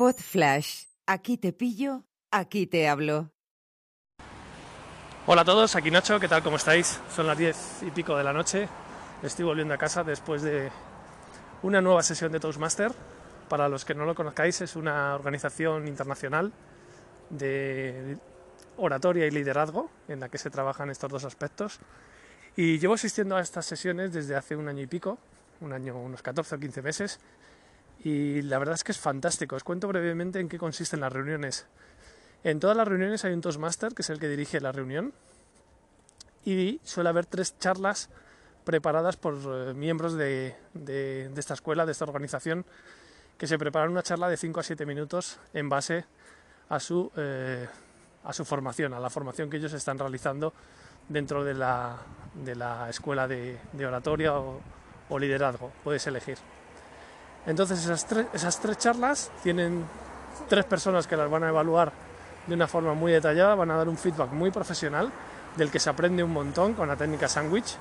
Pod Flash. Aquí te pillo, aquí te hablo. Hola a todos, aquí Nacho, ¿qué tal? ¿Cómo estáis? Son las diez y pico de la noche. Estoy volviendo a casa después de una nueva sesión de Toastmaster. Para los que no lo conozcáis, es una organización internacional de oratoria y liderazgo en la que se trabajan estos dos aspectos. Y llevo asistiendo a estas sesiones desde hace un año y pico, un año, unos 14 o 15 meses, y la verdad es que es fantástico. Os cuento brevemente en qué consisten las reuniones. En todas las reuniones hay un Toastmaster, que es el que dirige la reunión, y suele haber tres charlas preparadas por eh, miembros de, esta escuela, de esta organización, que se preparan una charla de 5 a 7 minutos en base a su, eh, a su formación, a la formación que ellos están realizando dentro de la, de la escuela de, de oratoria o, o liderazgo, puedes elegir. Entonces esas tres, esas tres charlas tienen tres personas que las van a evaluar de una forma muy detallada, van a dar un feedback muy profesional del que se aprende un montón con la técnica sandwich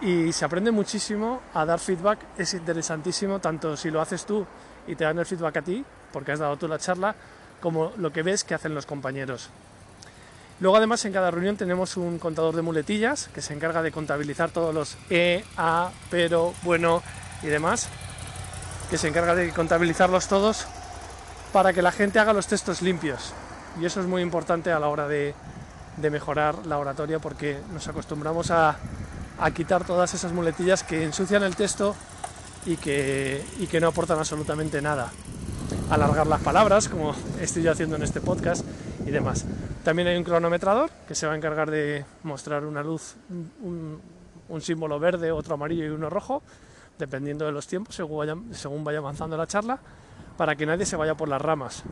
y se aprende muchísimo a dar feedback, es interesantísimo tanto si lo haces tú y te dan el feedback a ti, porque has dado tú la charla, como lo que ves que hacen los compañeros. Luego además en cada reunión tenemos un contador de muletillas que se encarga de contabilizar todos los E, A, pero, bueno y demás que se encarga de contabilizarlos todos para que la gente haga los textos limpios. Y eso es muy importante a la hora de, de mejorar la oratoria porque nos acostumbramos a, a, quitar todas esas muletillas que ensucian el texto y que, y que no aportan absolutamente nada. Alargar las palabras, como estoy yo haciendo en este podcast y demás. También hay un cronometrador que se va a encargar de mostrar una luz, un, un símbolo verde, otro amarillo y uno rojo dependiendo de los tiempos, según vaya, avanzando la charla, para que nadie se vaya por las ramas.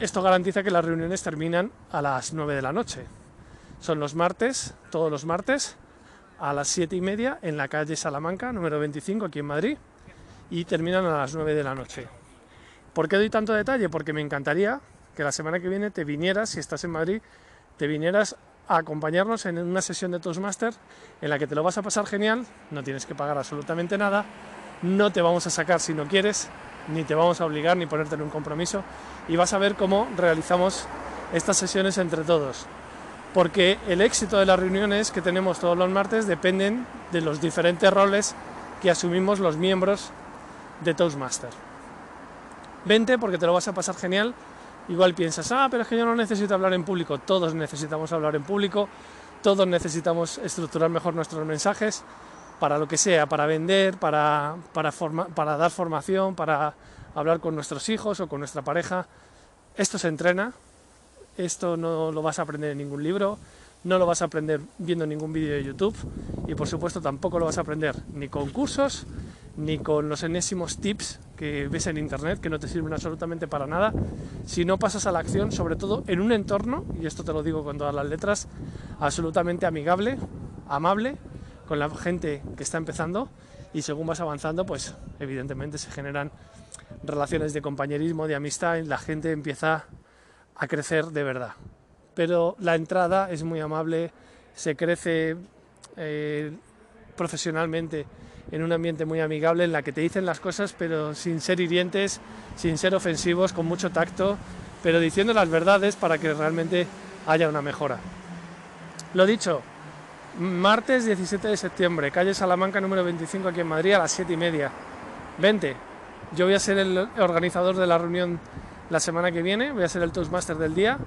Esto garantiza que las reuniones terminan a las 9 de la noche. Son los martes, todos los martes, a las 7 y media en la calle Salamanca, número 25, aquí en Madrid, y terminan a las 9 de la noche. ¿Por qué doy tanto detalle? Porque me encantaría que la semana que viene te vinieras, si estás en Madrid, te vinieras a acompañarnos en una sesión de Toastmaster en la que te lo vas a pasar genial, no tienes que pagar absolutamente nada, no te vamos a sacar si no quieres, ni te vamos a obligar ni ponerte en un compromiso y vas a ver cómo realizamos estas sesiones entre todos. Porque el éxito de las reuniones que tenemos todos los martes dependen de los diferentes roles que asumimos los miembros de Toastmaster. Vente porque te lo vas a pasar genial Igual piensas, ah, pero es que yo no necesito hablar en público. Todos necesitamos hablar en público, todos necesitamos estructurar mejor nuestros mensajes para lo que sea, para vender, para, para, para dar formación, para hablar con nuestros hijos o con nuestra pareja. Esto se entrena, esto no lo vas a aprender en ningún libro, no lo vas a aprender viendo ningún vídeo de YouTube y por supuesto tampoco lo vas a aprender ni con cursos, ni con los enésimos tips que ves en internet que no te sirven absolutamente para nada si no pasas a la acción, sobre todo en un entorno, y esto te lo digo con todas las letras, absolutamente amigable, amable con la gente que está empezando y según vas avanzando, pues evidentemente se generan relaciones de compañerismo, de amistad y la gente empieza a crecer de verdad. Pero la entrada es muy amable, se crece eh, profesionalmente en un ambiente muy amigable en la que te dicen las cosas pero sin ser hirientes, sin ser ofensivos, con mucho tacto, pero diciendo las verdades para que realmente haya una mejora. Lo dicho, martes 17 de septiembre, calle Salamanca número 25 aquí en Madrid a las 7 y media. Vente, yo voy a ser el organizador de la reunión la semana que viene, voy a ser el Toastmaster del día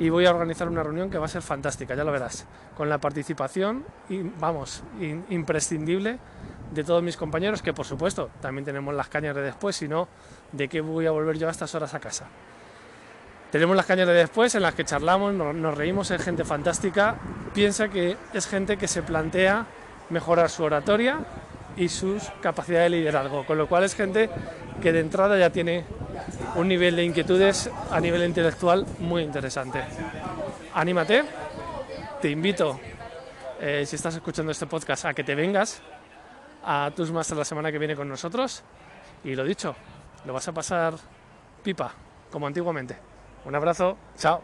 y voy a organizar una reunión que va a ser fantástica, ya lo verás, con la participación, y, vamos, imprescindible de todos mis compañeros, que por supuesto también tenemos las cañas de después, si no, ¿de qué voy a volver yo a estas horas a casa? Tenemos las cañas de después en las que charlamos, nos, reímos, es gente fantástica, piensa que es gente que se plantea mejorar su oratoria y sus capacidades de liderazgo, con lo cual es gente que de entrada ya tiene un nivel de inquietudes a nivel intelectual muy interesante. Anímate, te invito, eh, si estás escuchando este podcast, a que te vengas a tus Masters la semana que viene con nosotros. Y lo dicho, lo vas a pasar pipa, como antiguamente. Un abrazo, chao.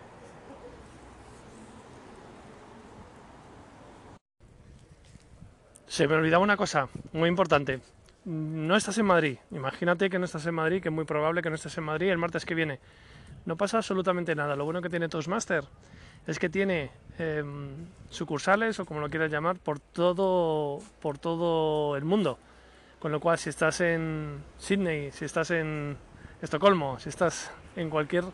Se me olvidaba una cosa muy importante. No estás en Madrid, imagínate que no estás en Madrid, que es muy probable que no estés en Madrid el martes que viene. No pasa absolutamente nada. Lo bueno que tiene Toastmaster es que tiene em, sucursales, o como lo quieras llamar, por todo, por todo el mundo. Con lo cual, si estás en Sydney, si estás en Estocolmo, si estás en cualquier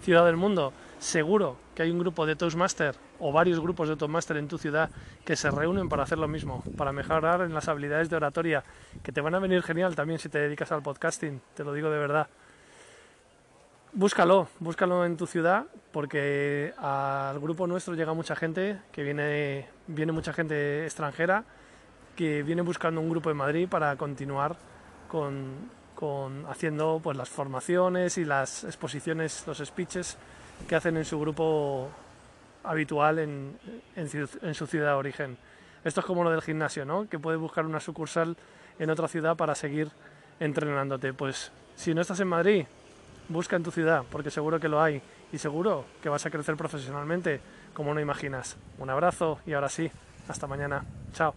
ciudad del mundo, seguro que hay un grupo de Toastmaster o varios grupos de Toastmaster en tu ciudad que se reúnen para hacer lo mismo, para mejorar en las habilidades de oratoria, que te van a venir genial también si te dedicas al podcasting, te lo digo de verdad. Búscalo, búscalo en tu ciudad porque al grupo nuestro llega mucha gente, que viene, viene mucha gente extranjera, que viene buscando un grupo en Madrid para continuar con, con haciendo pues las formaciones y las exposiciones, los speeches que hacen en su grupo habitual en, en, su ciudad de origen. Esto es como lo del gimnasio, ¿no? Que puedes buscar una sucursal en otra ciudad para seguir entrenándote. Pues si no estás en Madrid, busca en tu ciudad, porque seguro que lo hay y seguro que vas a crecer profesionalmente como no imaginas. Un abrazo y ahora sí, hasta mañana. Chao.